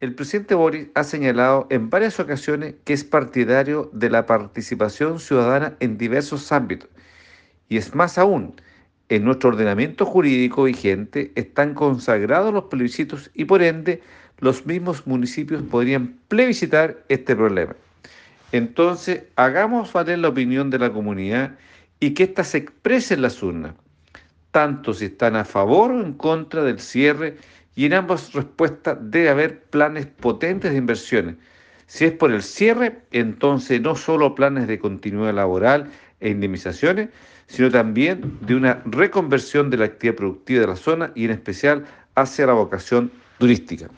El presidente Boris ha señalado en varias ocasiones que es partidario de la participación ciudadana en diversos ámbitos. Y es más aún, en nuestro ordenamiento jurídico vigente están consagrados los plebiscitos y por ende los mismos municipios podrían plebiscitar este problema. Entonces, hagamos valer la opinión de la comunidad y que ésta se exprese en las urnas, tanto si están a favor o en contra del cierre, y en ambas respuestas debe haber planes potentes de inversiones. Si es por el cierre, entonces no solo planes de continuidad laboral e indemnizaciones, sino también de una reconversión de la actividad productiva de la zona y en especial hacia la vocación turística.